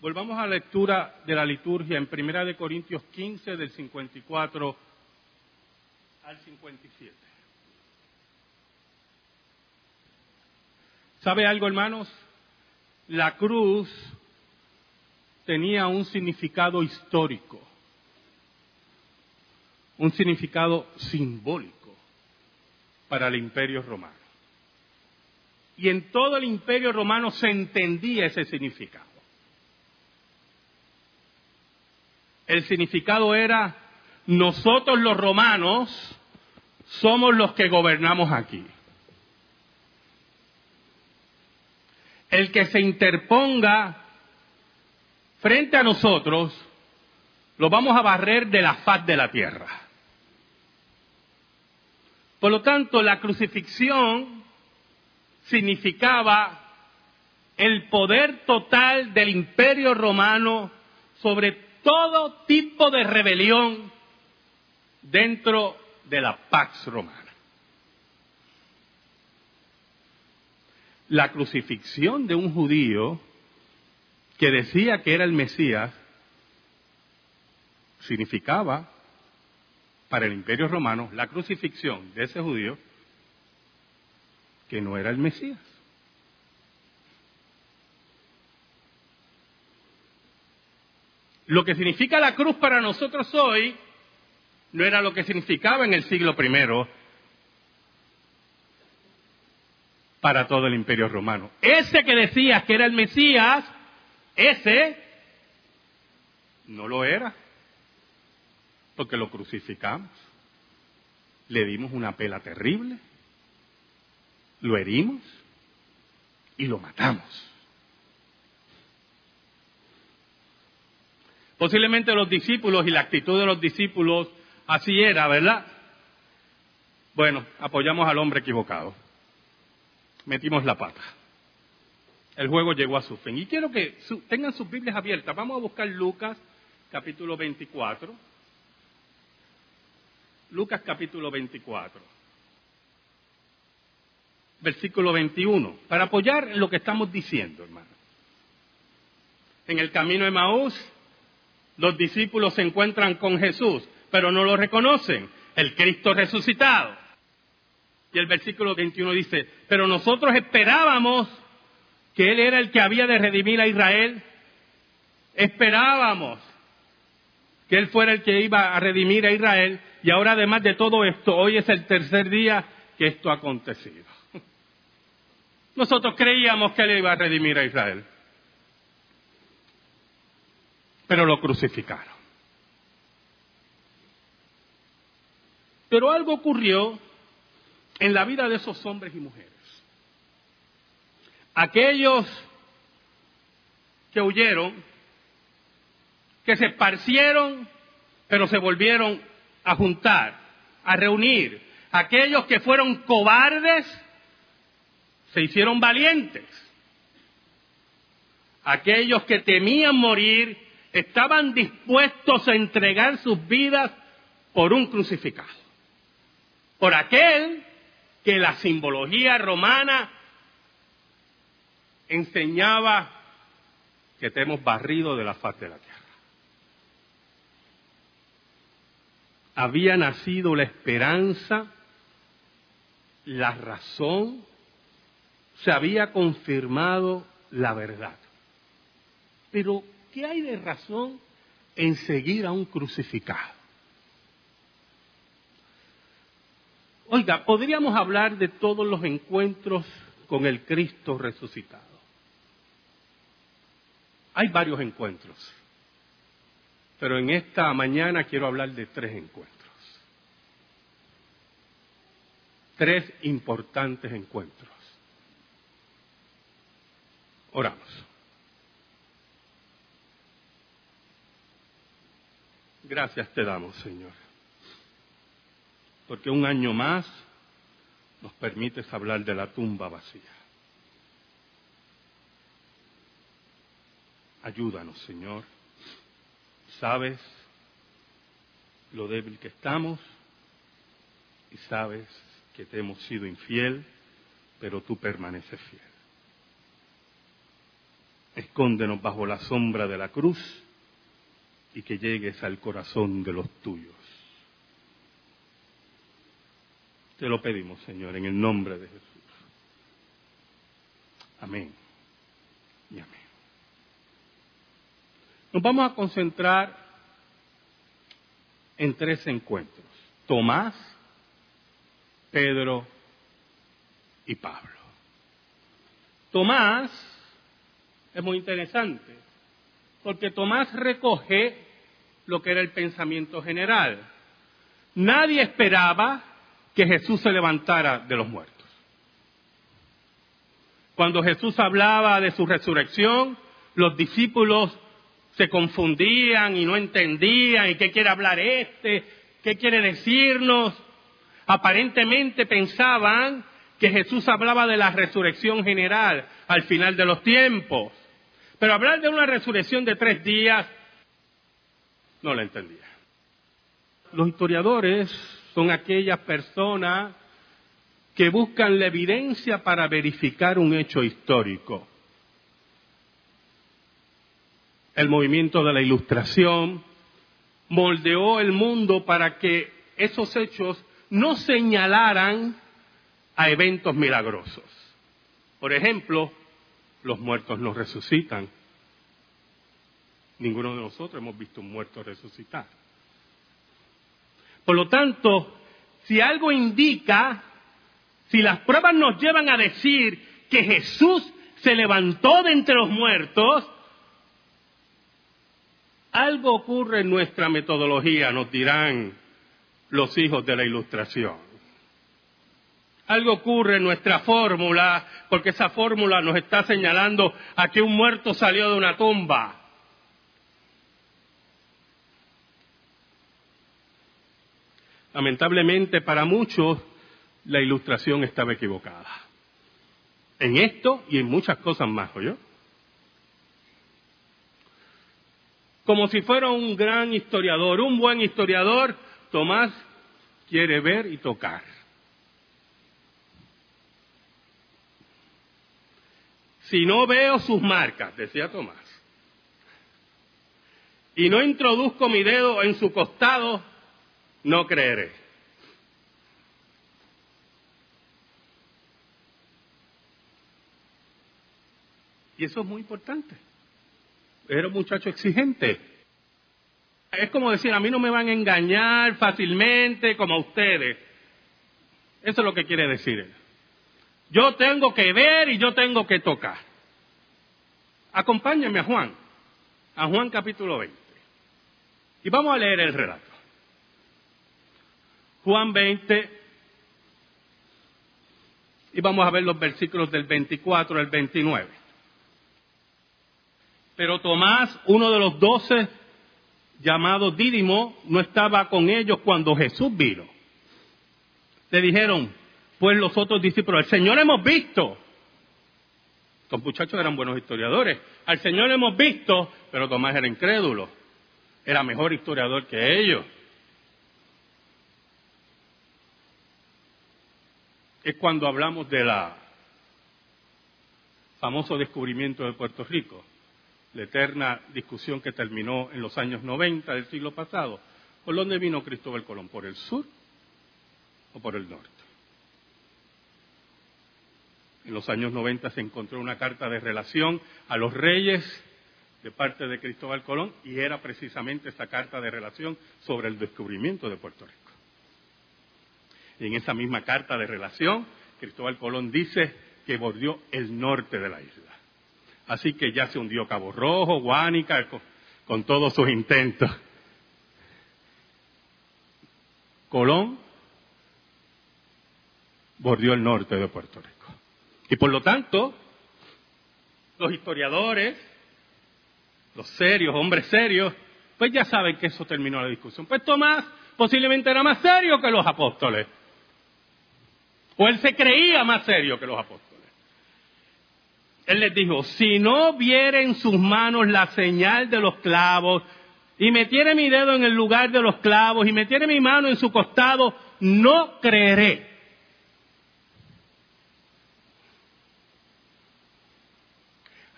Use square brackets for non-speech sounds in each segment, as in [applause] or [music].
Volvamos a la lectura de la liturgia en Primera de Corintios 15 del 54 al 57. ¿Sabe algo, hermanos? La cruz tenía un significado histórico, un significado simbólico para el imperio romano. Y en todo el imperio romano se entendía ese significado. El significado era, nosotros los romanos somos los que gobernamos aquí. El que se interponga frente a nosotros, lo vamos a barrer de la faz de la tierra. Por lo tanto, la crucifixión significaba el poder total del imperio romano sobre todo tipo de rebelión dentro de la Pax Romana. La crucifixión de un judío que decía que era el Mesías significaba para el imperio romano la crucifixión de ese judío que no era el Mesías. Lo que significa la cruz para nosotros hoy no era lo que significaba en el siglo I para todo el imperio romano. Ese que decías que era el Mesías, ese no lo era, porque lo crucificamos, le dimos una pela terrible, lo herimos y lo matamos. Posiblemente los discípulos y la actitud de los discípulos así era, ¿verdad? Bueno, apoyamos al hombre equivocado. Metimos la pata. El juego llegó a su fin. Y quiero que tengan sus Biblias abiertas. Vamos a buscar Lucas capítulo 24. Lucas capítulo 24. Versículo 21. Para apoyar lo que estamos diciendo, hermano. En el camino de Maús, los discípulos se encuentran con Jesús, pero no lo reconocen, el Cristo resucitado. Y el versículo 21 dice, pero nosotros esperábamos que Él era el que había de redimir a Israel. Esperábamos que Él fuera el que iba a redimir a Israel. Y ahora además de todo esto, hoy es el tercer día que esto ha acontecido. [laughs] Nosotros creíamos que Él iba a redimir a Israel pero lo crucificaron. Pero algo ocurrió en la vida de esos hombres y mujeres. Aquellos que huyeron, que se esparcieron, pero se volvieron a juntar, a reunir. Aquellos que fueron cobardes, se hicieron valientes. Aquellos que temían morir, estaban dispuestos a entregar sus vidas por un crucificado, por aquel que la simbología romana enseñaba que te hemos barrido de la faz de la tierra. Había nacido la esperanza, la razón, se había confirmado la verdad. Pero ¿qué hay de razón en seguir a un crucificado? Oiga, podríamos hablar de todos los encuentros con el Cristo resucitado. Hay varios encuentros, pero en esta mañana quiero hablar de tres encuentros. Tres importantes encuentros. Oramos. Gracias te damos, Señor, porque un año más nos permites hablar de la tumba vacía. Ayúdanos, Señor. Sabes lo débil que estamos y sabes que te hemos sido infiel, pero tú permaneces fiel. Escóndenos bajo la sombra de la cruz y que llegues al corazón de los tuyos. Te lo pedimos, Señor, en el nombre de Jesús. Amén. Y amén. Nos vamos a concentrar en tres encuentros. Tomás, Pedro y Pablo. Tomás es muy interesante, porque Tomás recoge lo que era el pensamiento general. Nadie esperaba que Jesús se levantara de los muertos. Cuando Jesús hablaba de su resurrección, los discípulos se confundían y no entendían, ¿y qué quiere hablar este? ¿Qué quiere decirnos? Aparentemente pensaban que Jesús hablaba de la resurrección general al final de los tiempos. Pero hablar de una resurrección de tres días, no la entendía. Los historiadores son aquellas personas que buscan la evidencia para verificar un hecho histórico. El movimiento de la ilustración moldeó el mundo para que esos hechos no señalaran a eventos milagrosos. Por ejemplo, los muertos no resucitan. Ninguno de nosotros hemos visto un muerto resucitar. Por lo tanto, si algo indica, si las pruebas nos llevan a decir que Jesús se levantó de entre los muertos, algo ocurre en nuestra metodología, nos dirán los hijos de la ilustración. Algo ocurre en nuestra fórmula, porque esa fórmula nos está señalando a que un muerto salió de una tumba. Lamentablemente para muchos la ilustración estaba equivocada. En esto y en muchas cosas más, yo. Como si fuera un gran historiador, un buen historiador, Tomás quiere ver y tocar. si no veo sus marcas, decía Tomás, y no introduzco mi dedo en su costado, no creeré. Y eso es muy importante. Era un muchacho exigente. Es como decir, a mí no me van a engañar fácilmente como a ustedes. Eso es lo que quiere decir él. Yo tengo que ver y yo tengo que tocar. Acompáñenme a Juan, a Juan capítulo 20. Y vamos a leer el relato. Juan 20, y vamos a ver los versículos del 24 al 29. Pero Tomás, uno de los doce, llamado Dídimo, no estaba con ellos cuando Jesús vino. Le dijeron, pues los otros discípulos, al Señor hemos visto. Los muchachos eran buenos historiadores. Al Señor hemos visto, pero Tomás era incrédulo. Era mejor historiador que ellos. Es cuando hablamos de la famoso descubrimiento de Puerto Rico, la eterna discusión que terminó en los años 90 del siglo pasado. ¿Por dónde vino Cristóbal Colón? ¿Por el sur o por el norte? En los años 90 se encontró una carta de relación a los reyes de parte de Cristóbal Colón y era precisamente esa carta de relación sobre el descubrimiento de Puerto Rico. Y en esa misma carta de relación, Cristóbal Colón dice que bordeó el norte de la isla. Así que ya se hundió Cabo Rojo, Guánica, con, con todos sus intentos. Colón bordeó el norte de Puerto Rico. Y por lo tanto, los historiadores, los serios, hombres serios, pues ya saben que eso terminó la discusión. Pues Tomás posiblemente era más serio que los apóstoles. O él se creía más serio que los apóstoles. Él les dijo, si no viere en sus manos la señal de los clavos, y metiere mi dedo en el lugar de los clavos, y metiere mi mano en su costado, no creeré.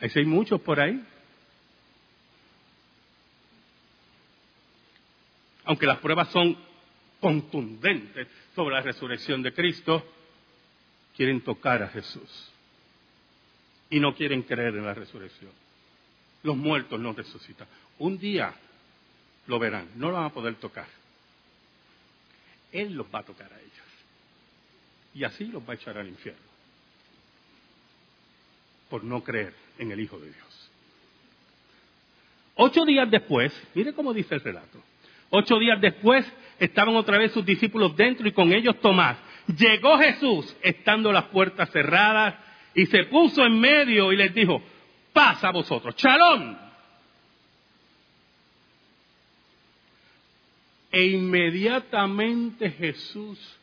Ahí hay muchos por ahí. Aunque las pruebas son contundentes sobre la resurrección de Cristo, quieren tocar a Jesús y no quieren creer en la resurrección. Los muertos no resucitan. Un día lo verán, no lo van a poder tocar. Él los va a tocar a ellos. Y así los va a echar al infierno. Por no creer en el Hijo de Dios. Ocho días después, mire cómo dice el relato. Ocho días después estaban otra vez sus discípulos dentro y con ellos Tomás. Llegó Jesús estando las puertas cerradas y se puso en medio y les dijo, pasa a vosotros, chalón. E inmediatamente Jesús,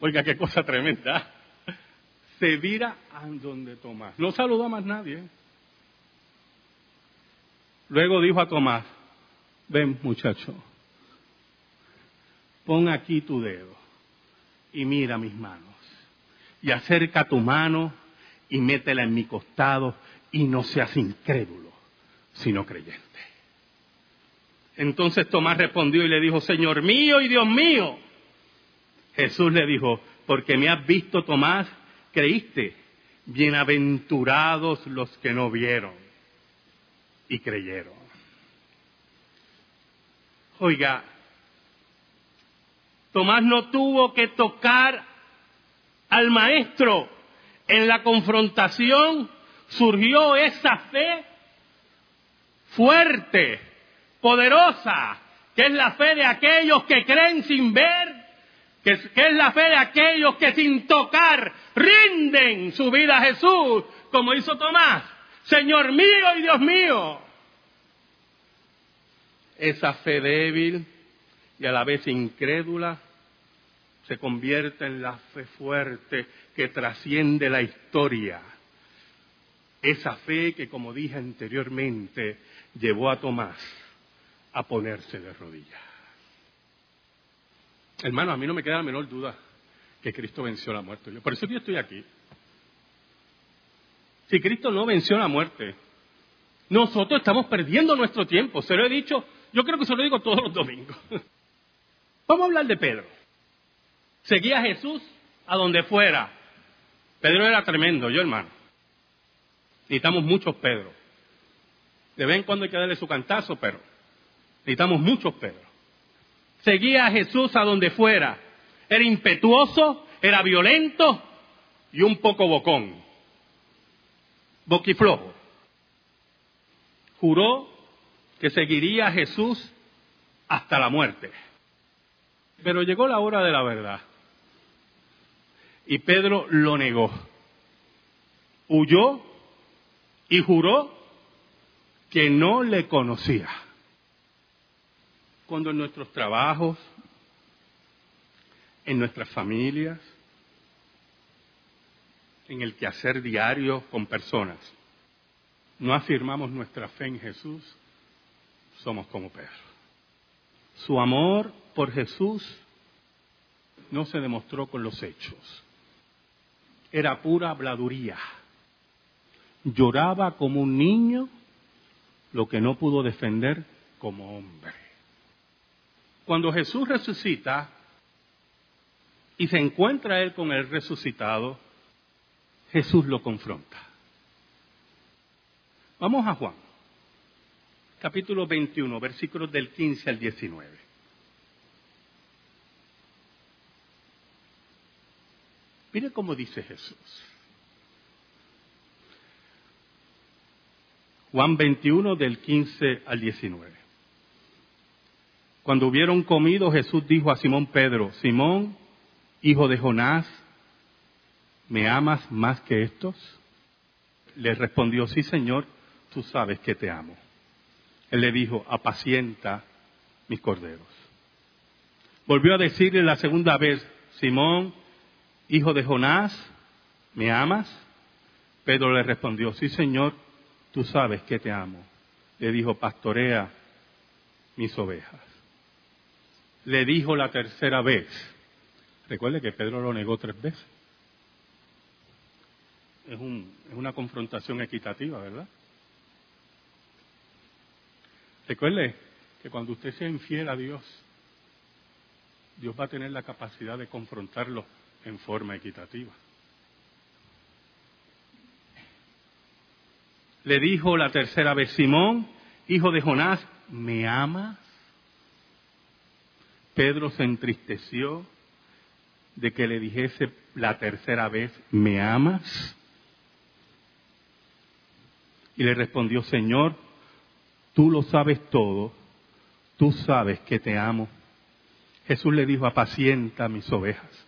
oiga qué cosa tremenda, [laughs] se vira a donde Tomás. No saludó a más nadie. Luego dijo a Tomás, ven muchacho, pon aquí tu dedo y mira mis manos. Y acerca tu mano y métela en mi costado y no seas incrédulo, sino creyente. Entonces Tomás respondió y le dijo, Señor mío y Dios mío. Jesús le dijo, porque me has visto, Tomás, creíste. Bienaventurados los que no vieron y creyeron. Oiga, Tomás no tuvo que tocar al maestro. En la confrontación surgió esa fe fuerte, poderosa, que es la fe de aquellos que creen sin ver, que es, que es, la fe de aquellos que sin tocar rinden su vida a Jesús, como hizo Tomás, Señor mío y Dios mío. Esa fe débil y a la vez incrédula se convierte en la fe fuerte que trasciende la historia. Esa fe que, como dije anteriormente, llevó a Tomás a ponerse de rodillas. Hermano, a mí no me queda la menor duda que Cristo venció la muerte. Por eso yo estoy aquí. Si Cristo no venció la muerte, nosotros estamos perdiendo nuestro tiempo. Se lo he dicho, yo creo que se lo digo todos los domingos. [laughs] Vamos a hablar de Pedro. Seguía a Jesús a donde fuera. Pedro era tremendo, yo hermano. Necesitamos muchos Pedro. De vez en cuando hay que darle su cantazo, pero necesitamos muchos Pedro. Seguía a Jesús a donde fuera. Era impetuoso, era violento y un poco bocón. Boquiflojo. Juró que seguiría a Jesús hasta la muerte. Pero llegó la hora de la verdad. Y Pedro lo negó. Huyó y juró que no le conocía. Cuando en nuestros trabajos, en nuestras familias, en el quehacer diario con personas, no afirmamos nuestra fe en Jesús, somos como Pedro. Su amor por Jesús no se demostró con los hechos era pura habladuría. Lloraba como un niño lo que no pudo defender como hombre. Cuando Jesús resucita y se encuentra él con el resucitado, Jesús lo confronta. Vamos a Juan, capítulo 21, versículos del 15 al 19. Mire cómo dice Jesús. Juan 21 del 15 al 19. Cuando hubieron comido, Jesús dijo a Simón Pedro, Simón, hijo de Jonás, ¿me amas más que estos? Le respondió, sí Señor, tú sabes que te amo. Él le dijo, apacienta mis corderos. Volvió a decirle la segunda vez, Simón, hijo de Jonás, ¿me amas? Pedro le respondió, sí Señor, tú sabes que te amo. Le dijo, pastorea mis ovejas. Le dijo la tercera vez, recuerde que Pedro lo negó tres veces. Es, un, es una confrontación equitativa, ¿verdad? Recuerde que cuando usted sea infiel a Dios, Dios va a tener la capacidad de confrontarlo en forma equitativa. Le dijo la tercera vez, Simón, hijo de Jonás, ¿me amas? Pedro se entristeció de que le dijese la tercera vez, ¿me amas? Y le respondió, Señor, tú lo sabes todo, tú sabes que te amo. Jesús le dijo, apacienta mis ovejas.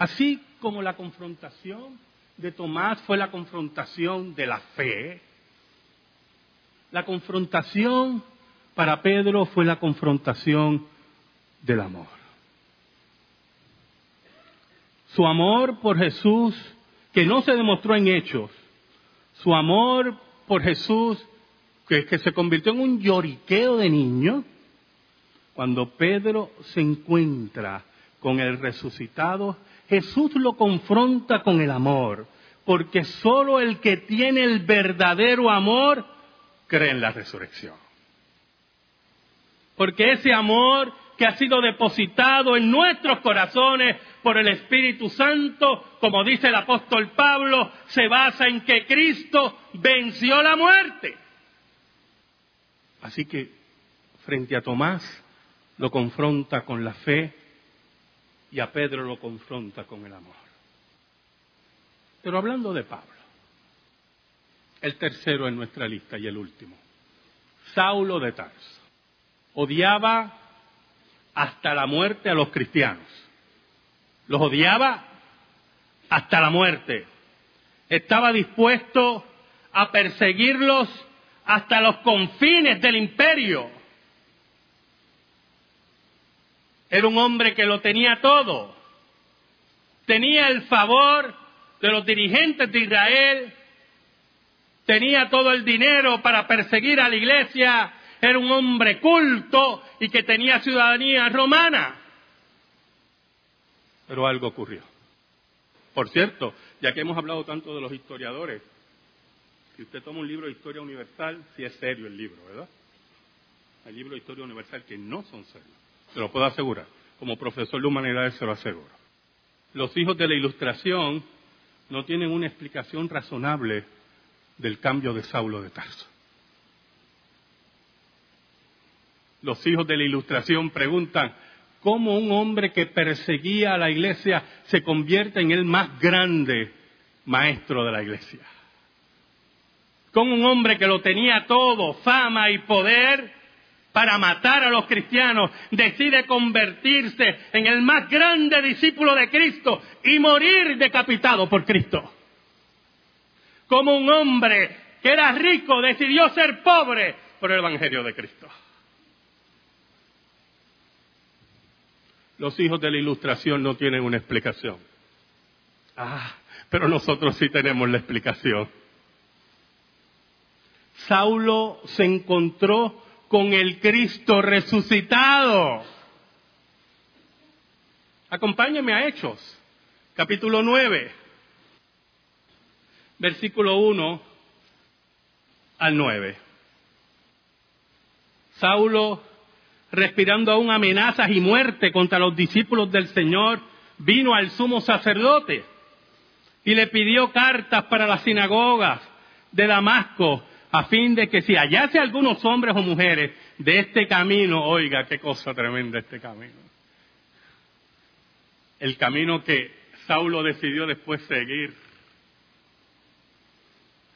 Así como la confrontación de Tomás fue la confrontación de la fe, la confrontación para Pedro fue la confrontación del amor. Su amor por Jesús, que no se demostró en hechos, su amor por Jesús, que, se convirtió en un lloriqueo de niño, cuando Pedro se encuentra con el resucitado, Jesús lo confronta con el amor, porque solo el que tiene el verdadero amor cree en la resurrección. Porque ese amor que ha sido depositado en nuestros corazones por el Espíritu Santo, como dice el apóstol Pablo, se basa en que Cristo venció la muerte. Así que frente a Tomás lo confronta con la fe y a Pedro lo confronta con el amor. Pero hablando de Pablo, el tercero en nuestra lista y el último, Saulo de Tarso, odiaba hasta la muerte a los cristianos. Los odiaba hasta la muerte. Estaba dispuesto a perseguirlos hasta los confines del imperio. Era un hombre que lo tenía todo. Tenía el favor de los dirigentes de Israel. Tenía todo el dinero para perseguir a la iglesia. Era un hombre culto y que tenía ciudadanía romana. Pero algo ocurrió. Por cierto, ya que hemos hablado tanto de los historiadores, si usted toma un libro de historia universal, sí es serio el libro, ¿verdad? Hay libros de historia universal que no son serios. Se lo puedo asegurar. Como profesor de humanidades se lo aseguro. Los hijos de la ilustración no tienen una explicación razonable del cambio de Saulo de Tarso. Los hijos de la ilustración preguntan, ¿cómo un hombre que perseguía a la iglesia se convierte en el más grande maestro de la iglesia? ¿Cómo un hombre que lo tenía todo, fama y poder, para matar a los cristianos, decide convertirse en el más grande discípulo de Cristo y morir decapitado por Cristo. Como un hombre que era rico decidió ser pobre por el Evangelio de Cristo. Los hijos de la ilustración no tienen una explicación. Ah, pero nosotros sí tenemos la explicación. Saulo se encontró con el Cristo resucitado. Acompáñame a Hechos, capítulo 9, versículo 1 al 9. Saulo, respirando aún amenazas y muerte contra los discípulos del Señor, vino al sumo sacerdote y le pidió cartas para las sinagogas de Damasco a fin de que si hallase algunos hombres o mujeres de este camino, oiga, qué cosa tremenda este camino. El camino que Saulo decidió después seguir.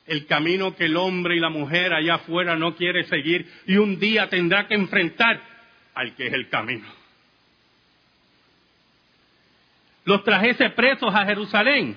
El camino que el hombre y la mujer allá afuera no quiere seguir y un día tendrá que enfrentar al que es el camino. Los trajese presos a Jerusalén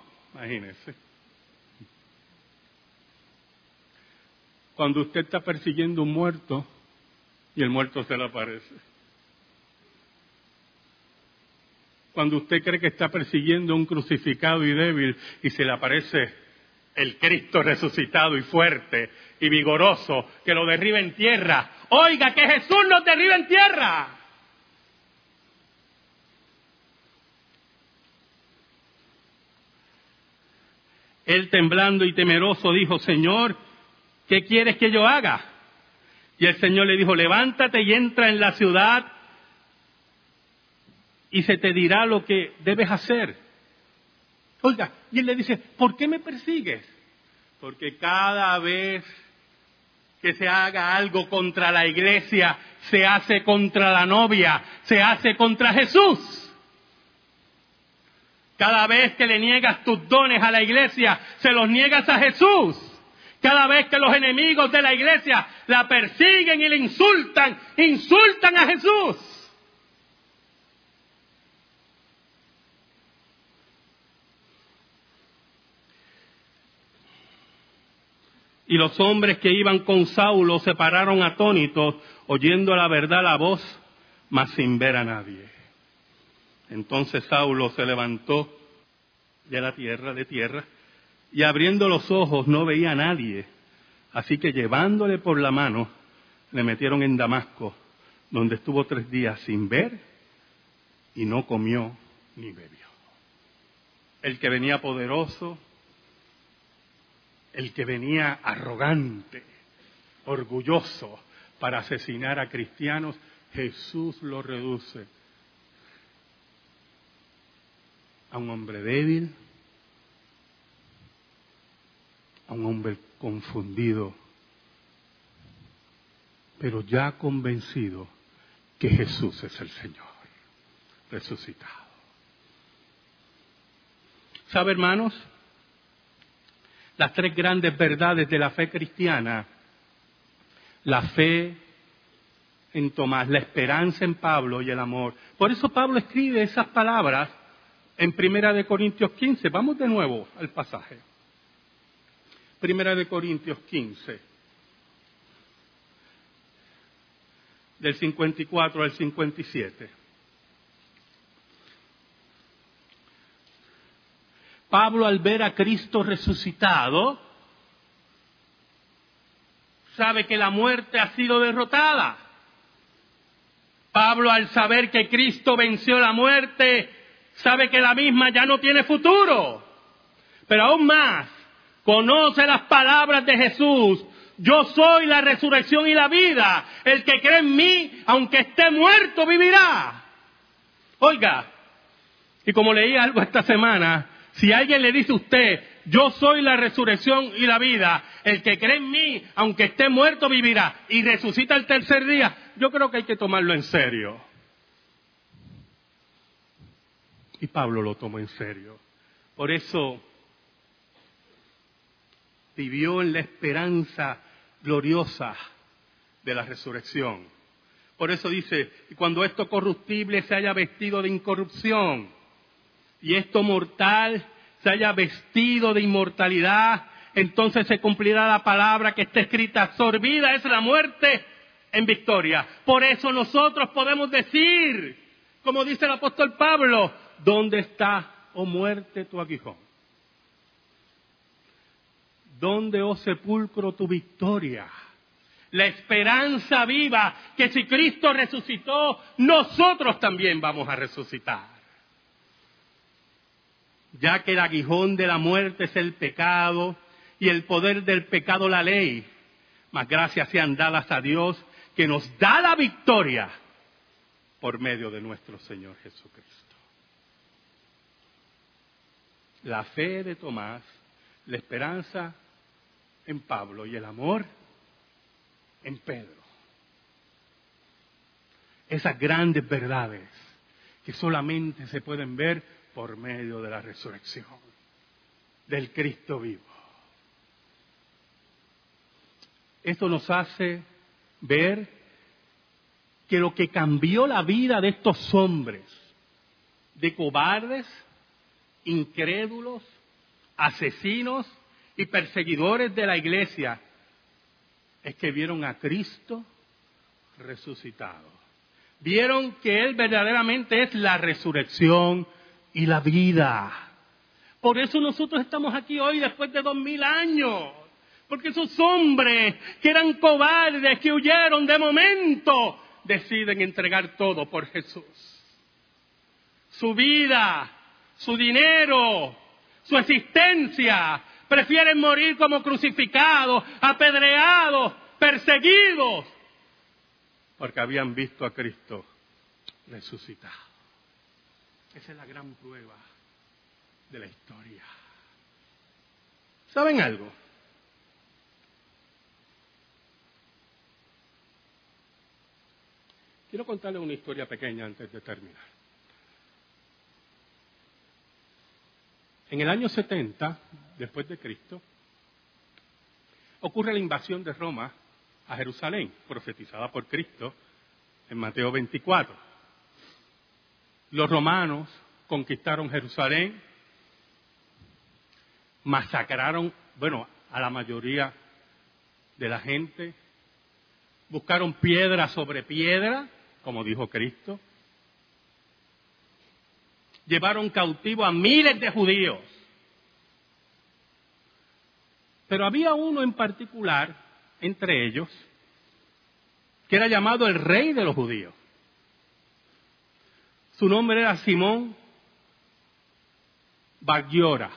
imagínese. Cuando usted está persiguiendo un muerto y el muerto se le aparece. Cuando usted cree que está persiguiendo un crucificado y débil y se le aparece el Cristo resucitado y fuerte y vigoroso que lo derriba en tierra. Oiga, que Jesús nos derriba en tierra. Él temblando y temeroso dijo, Señor, ¿qué quieres que yo haga? Y el Señor le dijo, levántate y entra en la ciudad y se te dirá lo que debes hacer. Oiga, y él le dice, ¿por qué me persigues? Porque cada vez que se haga algo contra la iglesia, se hace contra la novia, se hace contra Jesús. Cada vez que le niegas tus dones a la iglesia, se los niegas a Jesús. Cada vez que los enemigos de la iglesia la persiguen y le insultan, insultan a Jesús. Y los hombres que iban con Saulo se pararon atónitos, oyendo la verdad la voz, mas sin ver a nadie. Entonces Saulo se levantó de la tierra, de tierra, y abriendo los ojos no veía a nadie. Así que llevándole por la mano, le metieron en Damasco, donde estuvo tres días sin ver y no comió ni bebió. El que venía poderoso el que venía arrogante, orgulloso para asesinar a cristianos, Jesús lo reduce a un hombre débil, a un hombre confundido, pero ya convencido que Jesús es el Señor, resucitado. ¿Sabe, hermanos? las tres grandes verdades de la fe cristiana, la fe en Tomás, la esperanza en Pablo y el amor. Por eso Pablo escribe esas palabras en Primera de Corintios 15. Vamos de nuevo al pasaje. Primera de Corintios 15. Del 54 al 57. Pablo al ver a Cristo resucitado, sabe que la muerte ha sido derrotada. Pablo al saber que Cristo venció la muerte, sabe que la misma ya no tiene futuro. Pero aún más, conoce las palabras de Jesús. Yo soy la resurrección y la vida. El que cree en mí, aunque esté muerto, vivirá. Oiga, y como leí algo esta semana, si alguien le dice a usted, yo soy la resurrección y la vida, el que cree en mí, aunque esté muerto, vivirá y resucita el tercer día, yo creo que hay que tomarlo en serio. Y Pablo lo tomó en serio. Por eso vivió en la esperanza gloriosa de la resurrección. Por eso dice, cuando esto corruptible se haya vestido de incorrupción, y esto mortal se haya vestido de inmortalidad, entonces se cumplirá la palabra que está escrita, sorbida es la muerte en victoria. Por eso nosotros podemos decir, como dice el apóstol Pablo, ¿dónde está, oh muerte, tu aguijón? ¿Dónde, oh sepulcro, tu victoria? La esperanza viva que si Cristo resucitó, nosotros también vamos a resucitar ya que el aguijón de la muerte es el pecado y el poder del pecado la ley. Mas gracias sean dadas a Dios que nos da la victoria por medio de nuestro Señor Jesucristo. La fe de Tomás, la esperanza en Pablo y el amor en Pedro. Esas grandes verdades que solamente se pueden ver por medio de la resurrección del Cristo vivo. Esto nos hace ver que lo que cambió la vida de estos hombres, de cobardes, incrédulos, asesinos y perseguidores de la iglesia, es que vieron a Cristo resucitado. Vieron que Él verdaderamente es la resurrección y la vida. Por eso nosotros estamos aquí hoy después de dos mil años. Porque esos hombres que eran cobardes, que huyeron de momento, deciden entregar todo por Jesús. Su vida, su dinero, su existencia, prefieren morir como crucificados, apedreados, perseguidos, porque habían visto a Cristo resucitado. Esa es la gran prueba de la historia. ¿Saben algo? Quiero contarles una historia pequeña antes de terminar. En el año 70, después de Cristo, ocurre la invasión de Roma a Jerusalén, profetizada por Cristo en Mateo 24. Los romanos conquistaron Jerusalén, masacraron, bueno, a la mayoría de la gente, buscaron piedra sobre piedra, como dijo Cristo, llevaron cautivo a miles de judíos. Pero había uno en particular entre ellos que era llamado el rey de los judíos. Su nombre era Simón Bagiora.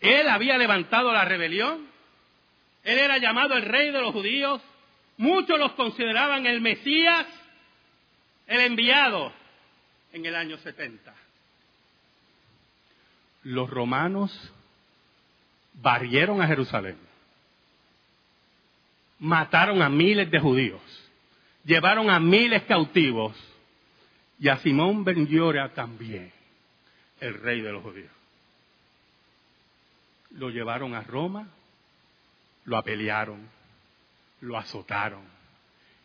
Él había levantado la rebelión. Él era llamado el rey de los judíos. Muchos los consideraban el Mesías, el enviado en el año 70. Los romanos barrieron a Jerusalén, mataron a miles de judíos, llevaron a miles cautivos y a Simón Ben también, el rey de los judíos. Lo llevaron a Roma, lo apelearon, lo azotaron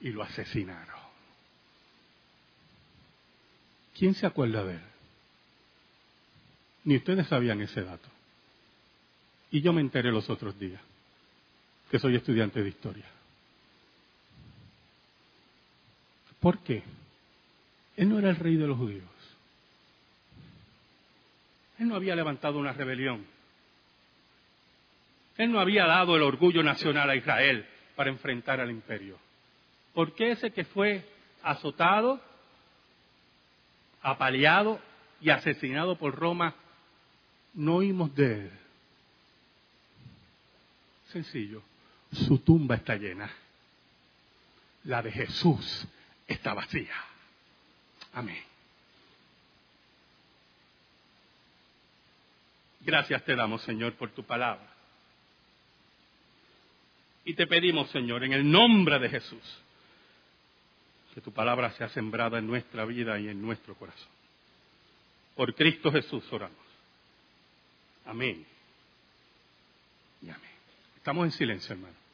y lo asesinaron. ¿Quién se acuerda de él? Ni ustedes sabían ese dato. Y yo me enteré los otros días, que soy estudiante de historia. ¿Por qué? Él no era el rey de los judíos. Él no había levantado una rebelión. Él no había dado el orgullo nacional a Israel para enfrentar al imperio. ¿Por qué ese que fue azotado, apaleado y asesinado por Roma, no oímos de él? Sencillo, su tumba está llena. La de Jesús está vacía. Amén. Gracias te damos, Señor, por tu palabra. Y te pedimos, Señor, en el nombre de Jesús, que tu palabra sea sembrada en nuestra vida y en nuestro corazón. Por Cristo Jesús oramos. Amén. Y amén. Estamos en silencio, hermano.